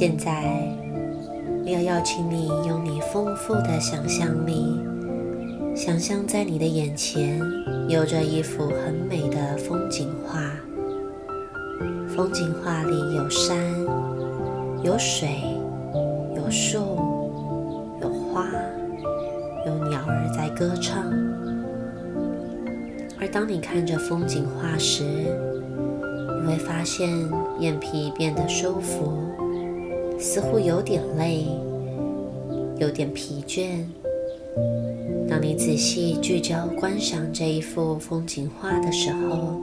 现在，我要邀请你用你丰富的想象力，想象在你的眼前有着一幅很美的风景画。风景画里有山，有水，有树，有花，有鸟儿在歌唱。而当你看着风景画时，你会发现眼皮变得舒服，似乎有点累，有点疲倦。当你仔细聚焦观赏这一幅风景画的时候，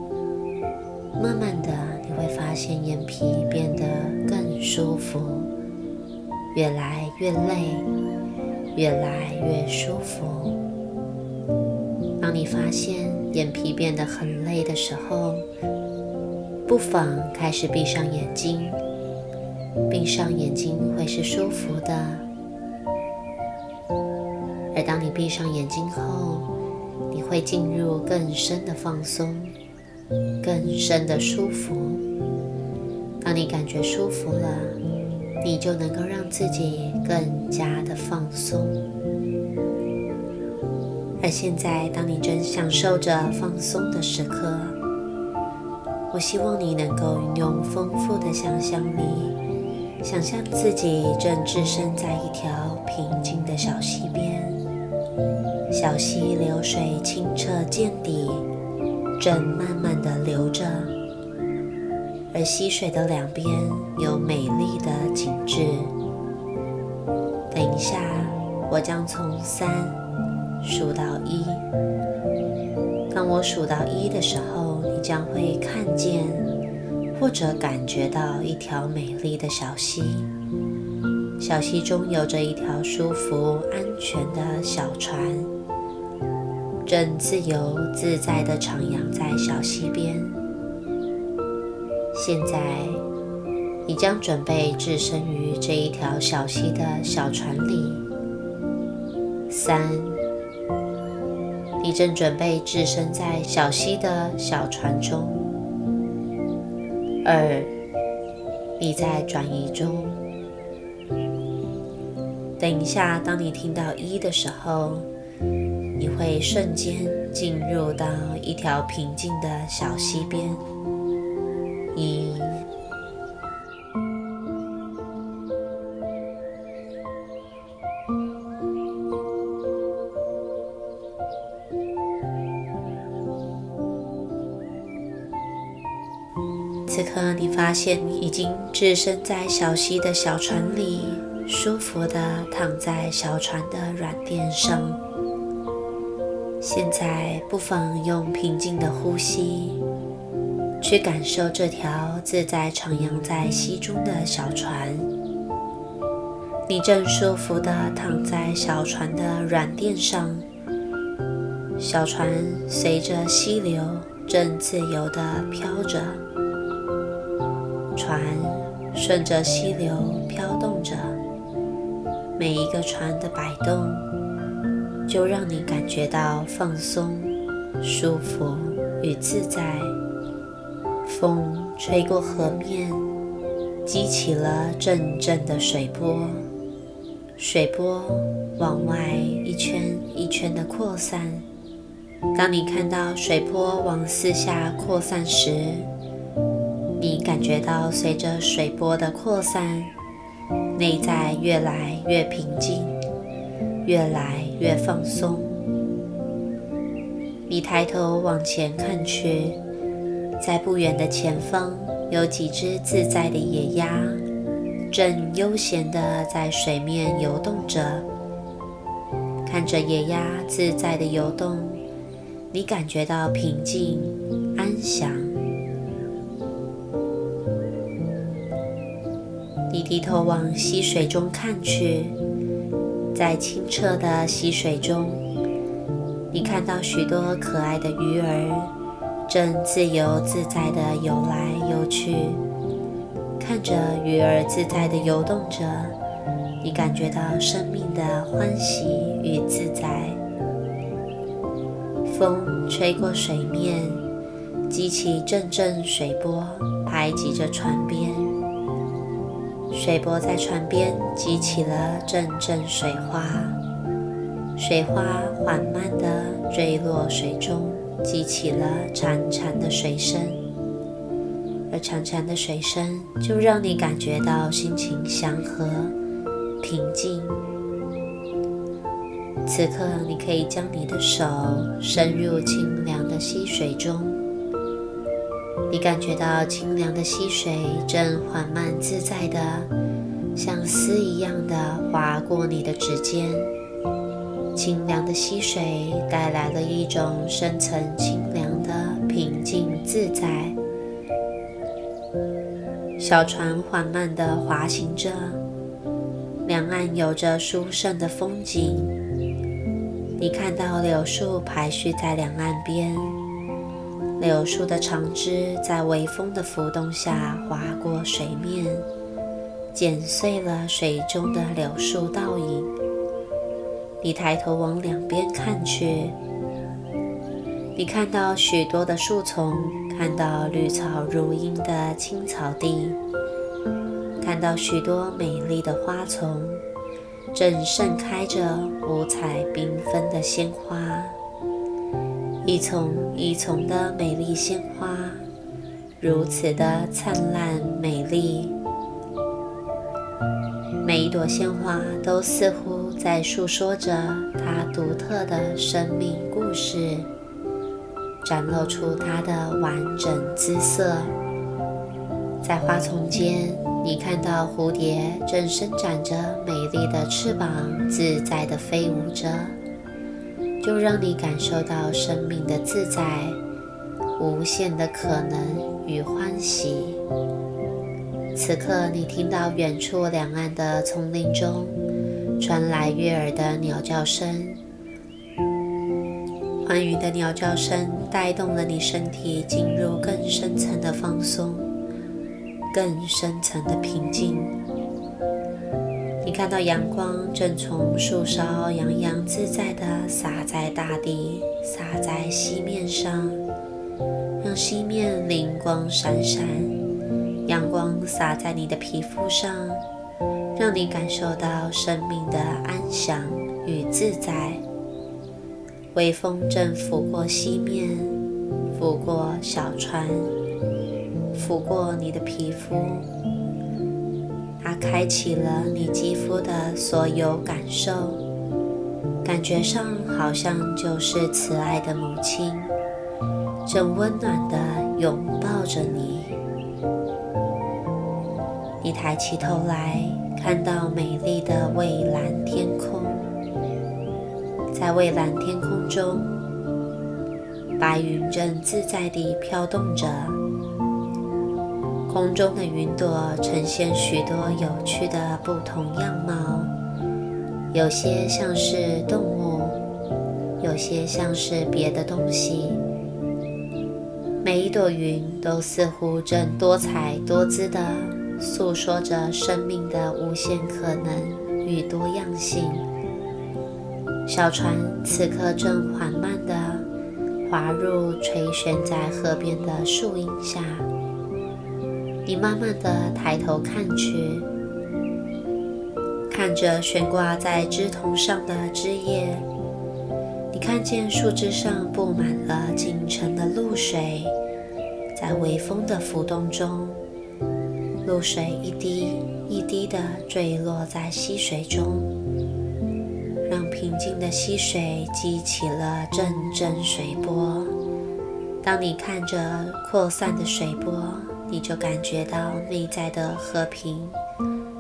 慢慢的你会发现眼皮变得更舒服，越来越累，越来越舒服。当你发现眼皮变得很累的时候，不妨开始闭上眼睛，闭上眼睛会是舒服的。而当你闭上眼睛后，你会进入更深的放松，更深的舒服。当你感觉舒服了，你就能够让自己更加的放松。而现在，当你正享受着放松的时刻。我希望你能够运用丰富的想象力，想象自己正置身在一条平静的小溪边，小溪流水清澈见底，正慢慢的流着，而溪水的两边有美丽的景致。等一下，我将从三数到一，当我数到一的时候。你将会看见或者感觉到一条美丽的小溪，小溪中有着一条舒服、安全的小船，正自由自在地徜徉在小溪边。现在，你将准备置身于这一条小溪的小船里。三。你正准备置身在小溪的小船中，二，你在转移中。等一下，当你听到一的时候，你会瞬间进入到一条平静的小溪边。现你已经置身在小溪的小船里，舒服地躺在小船的软垫上。现在，不妨用平静的呼吸，去感受这条自在徜徉在溪中的小船。你正舒服地躺在小船的软垫上，小船随着溪流正自由地飘着。船顺着溪流飘动着，每一个船的摆动，就让你感觉到放松、舒服与自在。风吹过河面，激起了阵阵的水波，水波往外一圈一圈的扩散。当你看到水波往四下扩散时，你感觉到随着水波的扩散，内在越来越平静，越来越放松。你抬头往前看去，在不远的前方有几只自在的野鸭，正悠闲地在水面游动着。看着野鸭自在的游动，你感觉到平静、安详。低头往溪水中看去，在清澈的溪水中，你看到许多可爱的鱼儿正自由自在地游来游去。看着鱼儿自在地游动着，你感觉到生命的欢喜与自在。风吹过水面，激起阵阵水波，排挤着船边。水波在船边激起了阵阵水花，水花缓慢地坠落水中，激起了潺潺的水声，而潺潺的水声就让你感觉到心情祥和、平静。此刻，你可以将你的手伸入清凉的溪水中，你感觉到清凉的溪水正缓慢自在的，像丝一样的划过你的指尖。清凉的溪水带来了一种深层清凉的平静自在。小船缓慢地滑行着，两岸有着殊胜的风景。你看到柳树排序在两岸边，柳树的长枝在微风的浮动下划过水面，剪碎了水中的柳树倒影。你抬头往两边看去，你看到许多的树丛，看到绿草如茵的青草地，看到许多美丽的花丛。正盛开着五彩缤纷的鲜花，一丛一丛的美丽鲜花，如此的灿烂美丽。每一朵鲜花都似乎在诉说着它独特的生命故事，展露出它的完整姿色。在花丛间。你看到蝴蝶正伸展着美丽的翅膀，自在地飞舞着，就让你感受到生命的自在、无限的可能与欢喜。此刻，你听到远处两岸的丛林中传来悦耳的鸟叫声，欢愉的鸟叫声带动了你身体进入更深层的放松。更深层的平静。看到阳光正从树梢洋洋自在地洒在大地，洒在溪面上，让溪面灵光闪闪。阳光洒在你的皮肤上，让你感受到生命的安详与自在。微风正拂过溪面，拂过小船。拂过你的皮肤，开启了你肌肤的所有感受，感觉上好像就是慈爱的母亲，正温暖地拥抱着你。你抬起头来，看到美丽的蔚蓝天空，在蔚蓝天空中，白云正自在地飘动着。空中的云朵呈现许多有趣的不同样貌，有些像是动物，有些像是别的东西。每一朵云都似乎正多彩多姿地诉说着生命的无限可能与多样性。小船此刻正缓慢地滑入垂悬在河边的树荫下。你慢慢的抬头看去，看着悬挂在枝头上的枝叶，你看见树枝上布满了清晨的露水，在微风的浮动中，露水一滴一滴的坠落在溪水中，让平静的溪水激起了阵阵水波。当你看着扩散的水波，你就感觉到内在的和平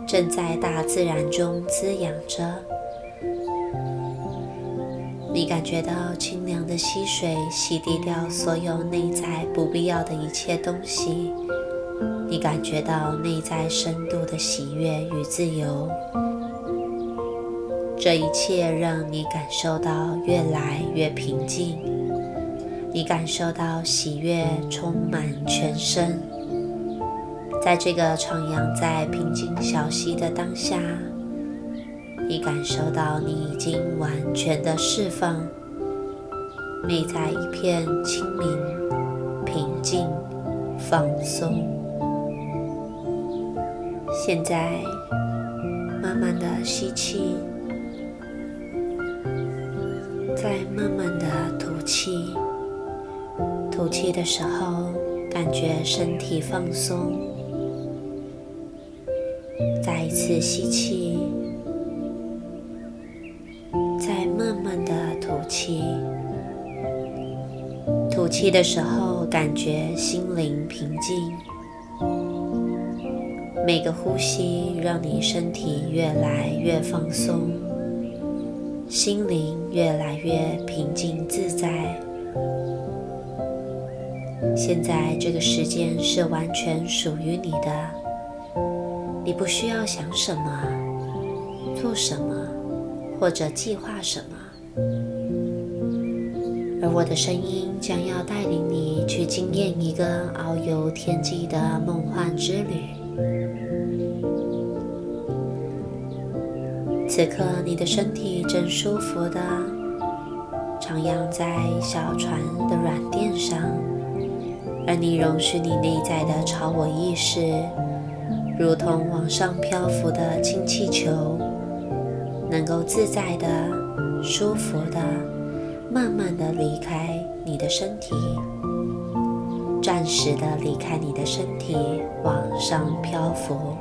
正在大自然中滋养着。你感觉到清凉的溪水洗涤掉所有内在不必要的一切东西。你感觉到内在深度的喜悦与自由。这一切让你感受到越来越平静。你感受到喜悦充满全身。在这个徜徉在平静小溪的当下，你感受到你已经完全的释放，内在一片清明、平静、放松。现在，慢慢的吸气，再慢慢的吐气。吐气的时候，感觉身体放松。再一次吸气，再慢慢的吐气。吐气的时候，感觉心灵平静。每个呼吸让你身体越来越放松，心灵越来越平静自在。现在这个时间是完全属于你的，你不需要想什么、做什么或者计划什么，而我的声音将要带领你去经验一个遨游天际的梦幻之旅。此刻，你的身体正舒服的徜徉在小船的软垫上，而你容许你内在的超我意识，如同往上漂浮的氢气球，能够自在的、舒服的、慢慢的离开你的身体，暂时的离开你的身体，往上漂浮。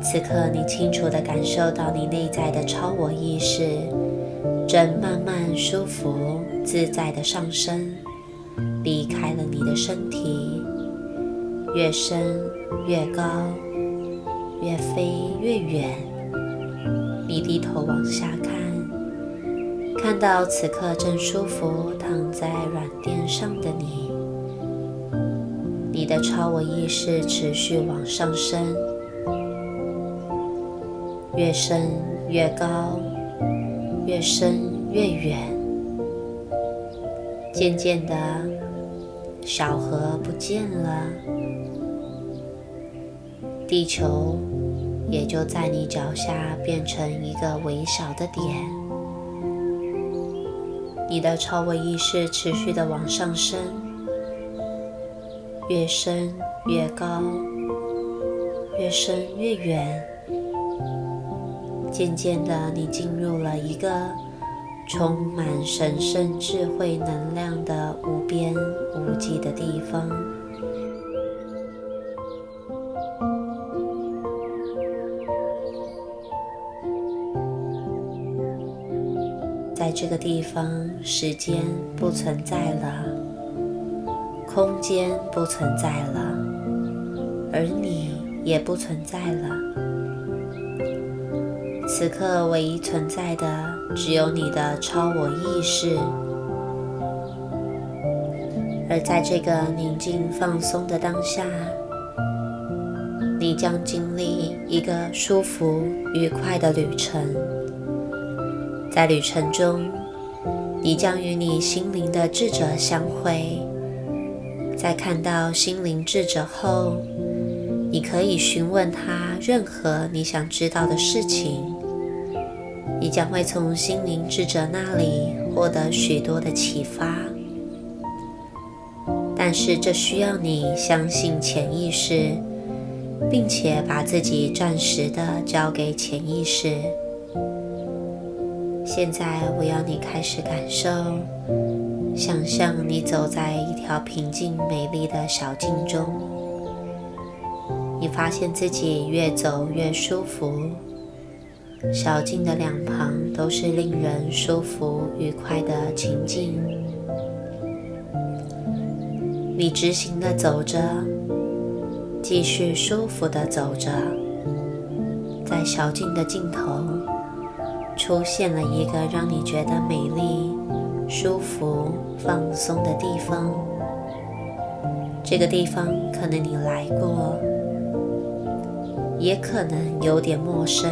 此刻，你清楚的感受到你内在的超我意识正慢慢舒服自在的上升，离开了你的身体，越升越高，越飞越远。你低头往下看，看到此刻正舒服躺在软垫上的你，你的超我意识持续往上升。越升越高，越升越远。渐渐的，小河不见了，地球也就在你脚下变成一个微小的点。你的超我意识持续的往上升，越升越高，越升越远。渐渐的，你进入了一个充满神圣智慧能量的无边无际的地方。在这个地方，时间不存在了，空间不存在了，而你也不存在了。此刻唯一存在的只有你的超我意识，而在这个宁静放松的当下，你将经历一个舒服愉快的旅程。在旅程中，你将与你心灵的智者相会。在看到心灵智者后，你可以询问他任何你想知道的事情。你将会从心灵智者那里获得许多的启发，但是这需要你相信潜意识，并且把自己暂时的交给潜意识。现在，我要你开始感受，想象你走在一条平静美丽的小径中，你发现自己越走越舒服。小径的两旁都是令人舒服愉快的情境。你直行的走着，继续舒服的走着，在小径的尽头，出现了一个让你觉得美丽、舒服、放松的地方。这个地方可能你来过，也可能有点陌生。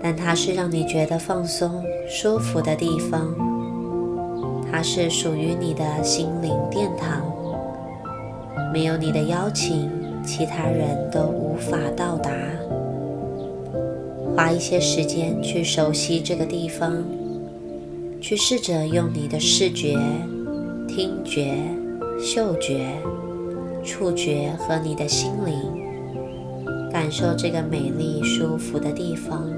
但它是让你觉得放松、舒服的地方，它是属于你的心灵殿堂。没有你的邀请，其他人都无法到达。花一些时间去熟悉这个地方，去试着用你的视觉、听觉、嗅觉、触觉和你的心灵，感受这个美丽舒服的地方。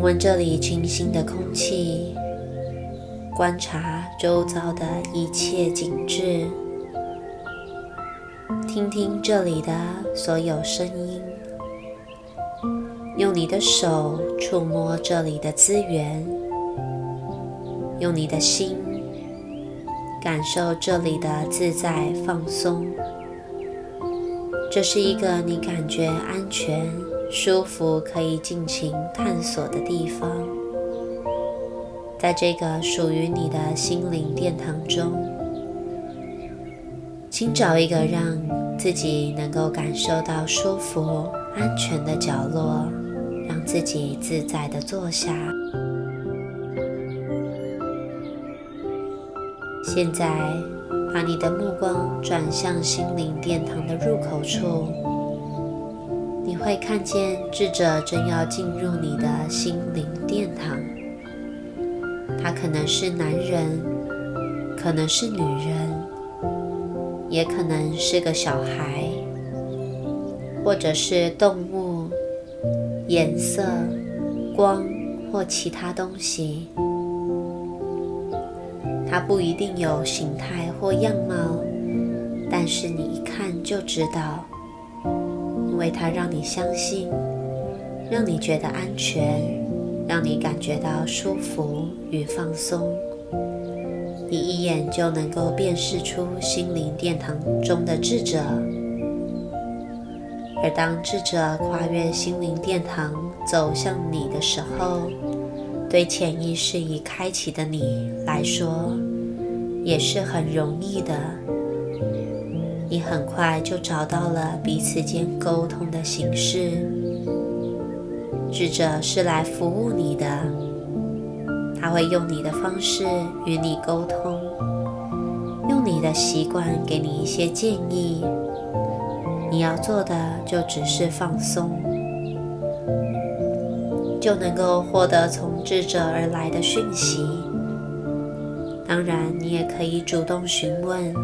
闻这里清新的空气，观察周遭的一切景致，听听这里的所有声音，用你的手触摸这里的资源，用你的心感受这里的自在放松。这是一个你感觉安全。舒服，可以尽情探索的地方，在这个属于你的心灵殿堂中，请找一个让自己能够感受到舒服、安全的角落，让自己自在的坐下。现在，把你的目光转向心灵殿堂的入口处。会看见智者正要进入你的心灵殿堂。他可能是男人，可能是女人，也可能是个小孩，或者是动物、颜色、光或其他东西。它不一定有形态或样貌，但是你一看就知道。为它让你相信，让你觉得安全，让你感觉到舒服与放松，你一眼就能够辨识出心灵殿堂中的智者。而当智者跨越心灵殿堂走向你的时候，对潜意识已开启的你来说，也是很容易的。你很快就找到了彼此间沟通的形式。智者是来服务你的，他会用你的方式与你沟通，用你的习惯给你一些建议。你要做的就只是放松，就能够获得从智者而来的讯息。当然，你也可以主动询问。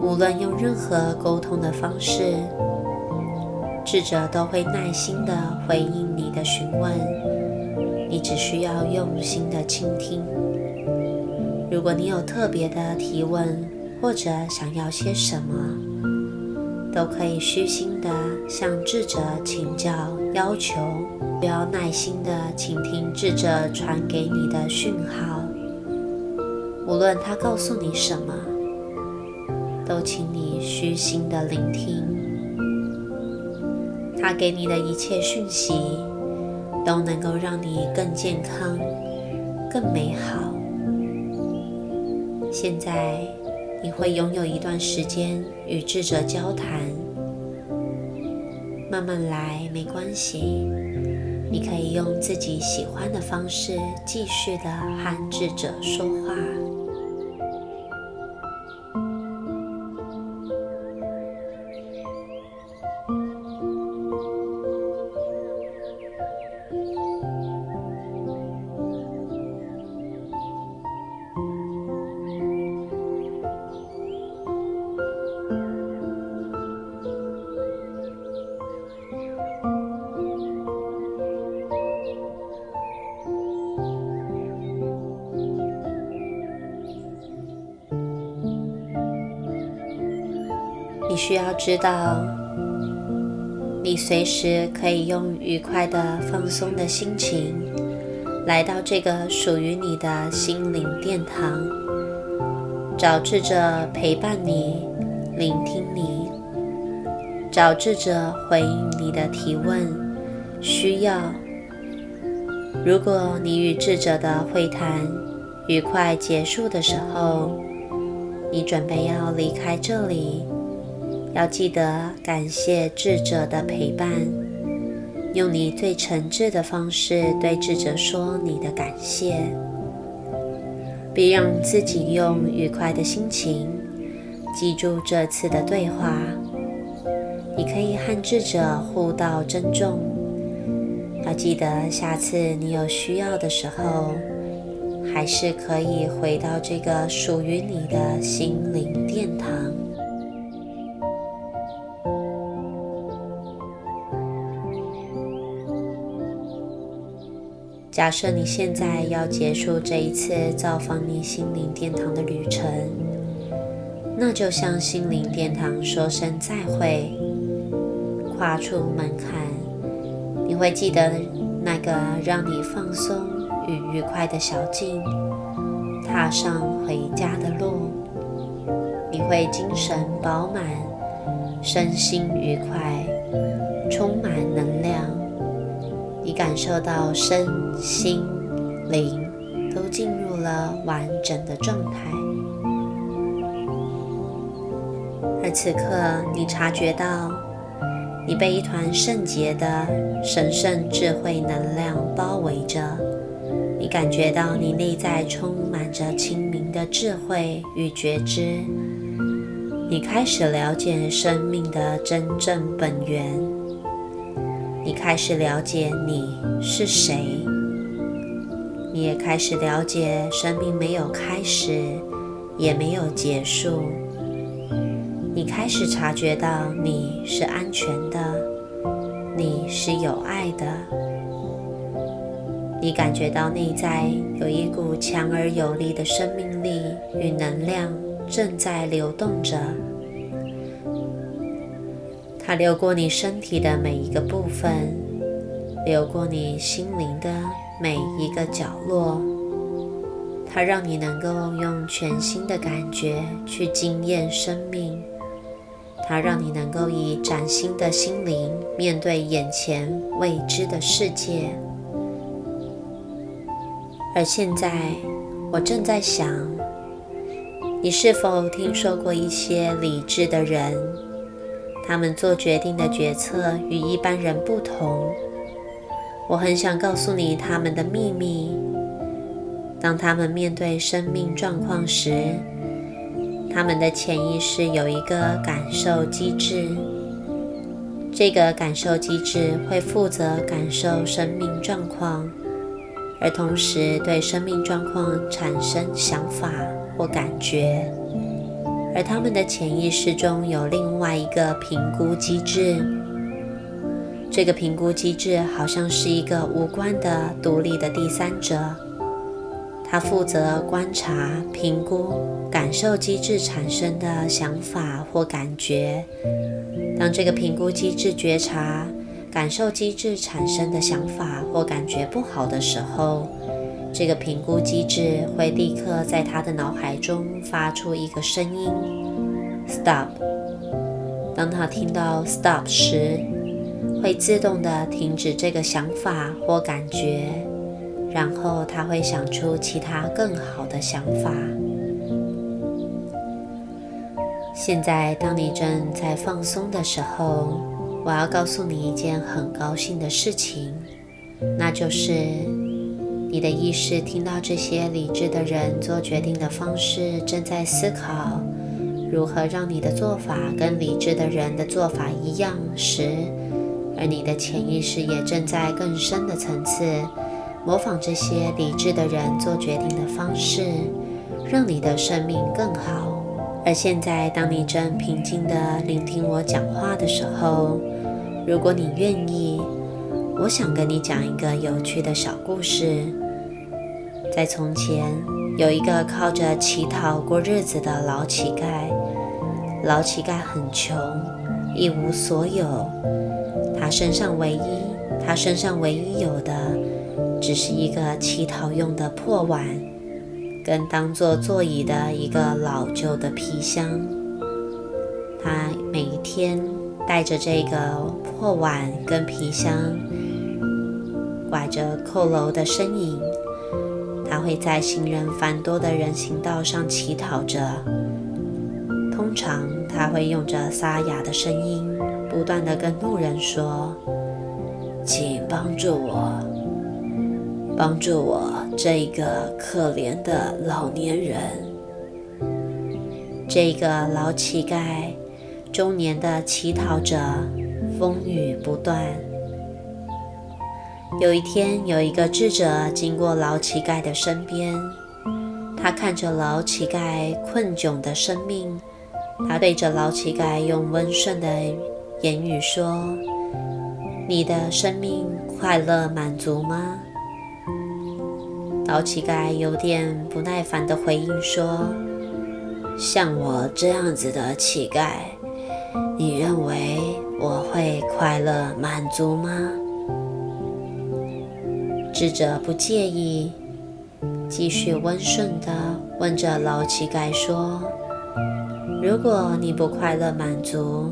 无论用任何沟通的方式，智者都会耐心地回应你的询问。你只需要用心地倾听。如果你有特别的提问，或者想要些什么，都可以虚心地向智者请教、要求。不要耐心地倾听智者传给你的讯号，无论他告诉你什么。都请你虚心的聆听，他给你的一切讯息，都能够让你更健康、更美好。现在你会拥有一段时间与智者交谈，慢慢来没关系，你可以用自己喜欢的方式继续的和智者说话。需要知道，你随时可以用愉快的、放松的心情来到这个属于你的心灵殿堂，找智者陪伴你、聆听你，找智者回应你的提问、需要。如果你与智者的会谈愉快结束的时候，你准备要离开这里。要记得感谢智者的陪伴，用你最诚挚的方式对智者说你的感谢，并让自己用愉快的心情记住这次的对话。你可以和智者互道珍重，要记得下次你有需要的时候，还是可以回到这个属于你的心灵殿堂。假设你现在要结束这一次造访你心灵殿堂的旅程，那就向心灵殿堂说声再会。跨出门槛，你会记得那个让你放松与愉快的小径，踏上回家的路。你会精神饱满，身心愉快，充满能。感受到身心灵都进入了完整的状态，而此刻你察觉到。你被一团圣洁的神圣智慧能量包围着，你感觉到你内在充满着清明的智慧与觉知。你开始了解生命的真正本源，你开始了解你是谁，你也开始了解生命没有开始，也没有结束。你开始察觉到你是安全的，你是有爱的，你感觉到内在有一股强而有力的生命力与能量正在流动着，它流过你身体的每一个部分，流过你心灵的每一个角落，它让你能够用全新的感觉去惊艳生命。它让你能够以崭新的心灵面对眼前未知的世界。而现在，我正在想，你是否听说过一些理智的人？他们做决定的决策与一般人不同。我很想告诉你他们的秘密。当他们面对生命状况时，他们的潜意识有一个感受机制，这个感受机制会负责感受生命状况，而同时对生命状况产生想法或感觉。而他们的潜意识中有另外一个评估机制，这个评估机制好像是一个无关的独立的第三者。他负责观察、评估感受机制产生的想法或感觉。当这个评估机制觉察感受机制产生的想法或感觉不好的时候，这个评估机制会立刻在他的脑海中发出一个声音：“Stop。”当他听到 “Stop” 时，会自动的停止这个想法或感觉。然后他会想出其他更好的想法。现在，当你正在放松的时候，我要告诉你一件很高兴的事情，那就是你的意识听到这些理智的人做决定的方式，正在思考如何让你的做法跟理智的人的做法一样时，而你的潜意识也正在更深的层次。模仿这些理智的人做决定的方式，让你的生命更好。而现在，当你正平静地聆听我讲话的时候，如果你愿意，我想跟你讲一个有趣的小故事。在从前，有一个靠着乞讨过日子的老乞丐。老乞丐很穷，一无所有。他身上唯一，他身上唯一有的。只是一个乞讨用的破碗，跟当做座椅的一个老旧的皮箱。他每一天带着这个破碗跟皮箱，拐着佝偻的身影，会在行人繁多的人行道上乞讨着。通常他会用着沙哑的声音，不断的跟路人说。请帮助我，帮助我这一个可怜的老年人。这个老乞丐中年的乞讨者，风雨不断。有一天，有一个智者经过老乞丐的身边，他看着老乞丐困窘的生命，他对着老乞丐用温顺的言语说。你的生命快乐满足吗？老乞丐有点不耐烦地回应说：“像我这样子的乞丐，你认为我会快乐满足吗？”智者不介意，继续温顺地问着老乞丐说：“如果你不快乐满足？”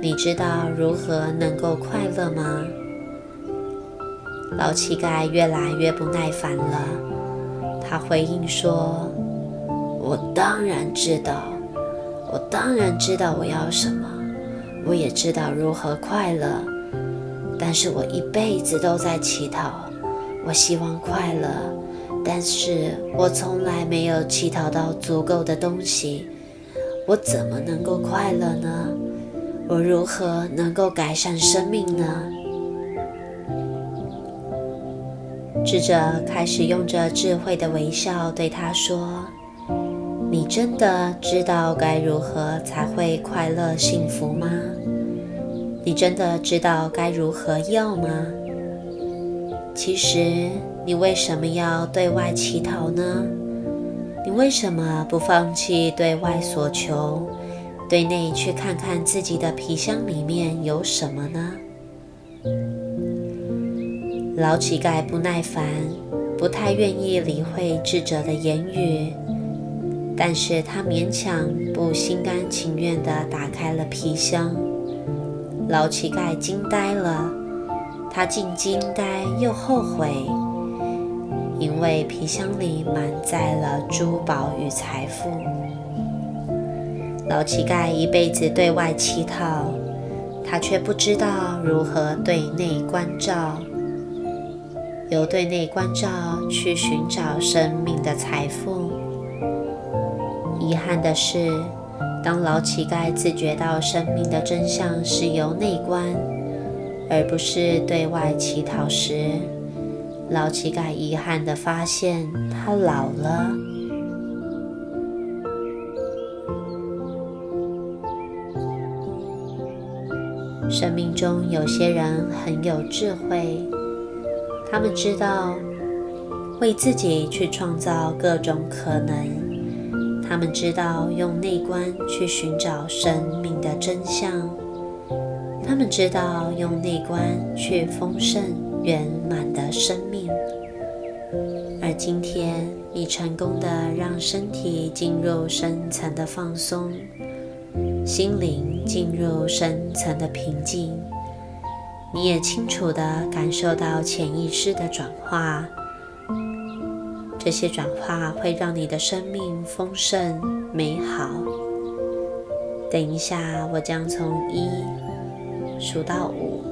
你知道如何能够快乐吗？老乞丐越来越不耐烦了。他回应说：“我当然知道，我当然知道我要什么，我也知道如何快乐。但是我一辈子都在乞讨，我希望快乐，但是我从来没有乞讨到足够的东西，我怎么能够快乐呢？”我如何能够改善生命呢？智者开始用着智慧的微笑对他说：“你真的知道该如何才会快乐幸福吗？你真的知道该如何要吗？其实，你为什么要对外乞讨呢？你为什么不放弃对外所求？”对内去看看自己的皮箱里面有什么呢？老乞丐不耐烦，不太愿意理会智者的言语，但是他勉强不心甘情愿地打开了皮箱。老乞丐惊呆了，他既惊呆又后悔，因为皮箱里满载了珠宝与财富。老乞丐一辈子对外乞讨，他却不知道如何对内关照，由对内关照去寻找生命的财富。遗憾的是，当老乞丐自觉到生命的真相是由内观，而不是对外乞讨时，老乞丐遗憾地发现他老了。生命中有些人很有智慧，他们知道为自己去创造各种可能，他们知道用内观去寻找生命的真相，他们知道用内观去丰盛圆满的生命。而今天，你成功的让身体进入深层的放松。心灵进入深层的平静，你也清楚地感受到潜意识的转化。这些转化会让你的生命丰盛美好。等一下，我将从一数到五，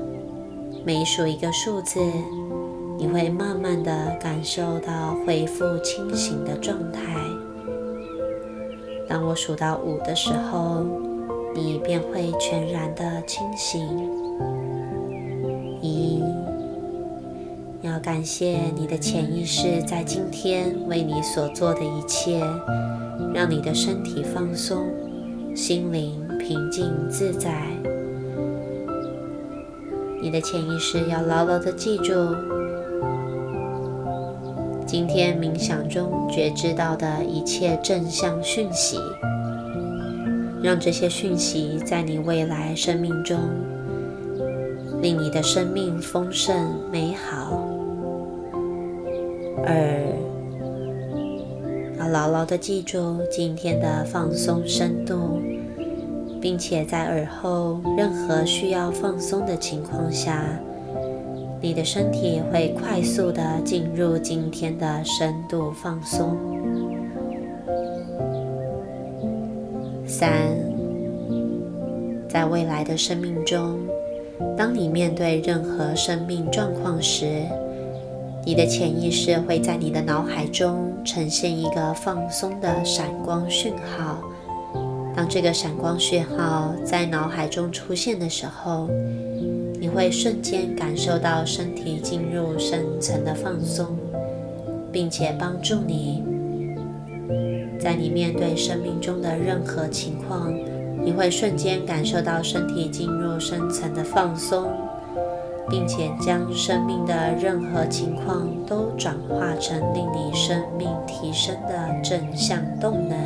每数一个数字，你会慢慢的感受到恢复清醒的状态。当我数到五的时候，你便会全然的清醒。一，要感谢你的潜意识在今天为你所做的一切，让你的身体放松，心灵平静自在。你的潜意识要牢牢的记住，今天冥想中觉知到的一切正向讯息。让这些讯息在你未来生命中，令你的生命丰盛美好。二，要牢牢的记住今天的放松深度，并且在耳后任何需要放松的情况下，你的身体会快速的进入今天的深度放松。三，在未来的生命中，当你面对任何生命状况时，你的潜意识会在你的脑海中呈现一个放松的闪光讯号。当这个闪光讯号在脑海中出现的时候，你会瞬间感受到身体进入深层的放松，并且帮助你，在你面对生命中的任何情况，你会瞬间感受到身体进入深层的放松，并且将生命的任何情况都转化成令你生命提升的正向动能。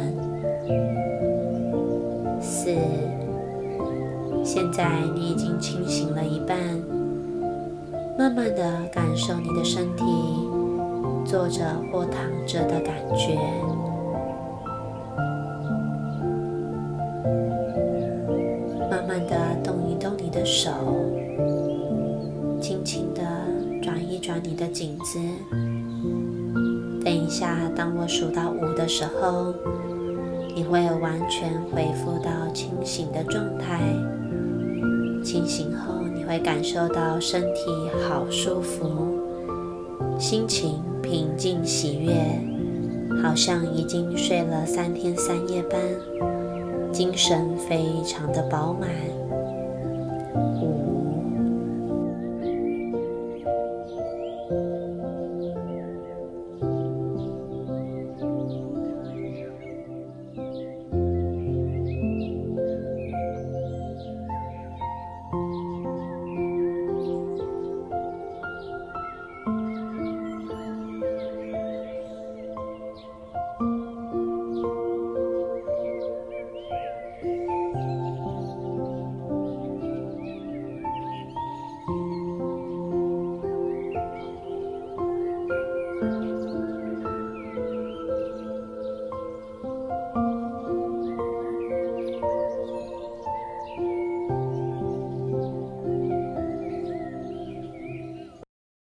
现在你已经清醒了一半，慢慢的感受你的身体坐着或躺着的感觉，慢慢的动一动你的手，轻轻的转一转你的颈子。等一下，当我数到五的时候。你会完全恢复到清醒的状态。感受到身体好舒服，心情平静喜悦，好像已经睡了三天三夜般，精神非常的饱满。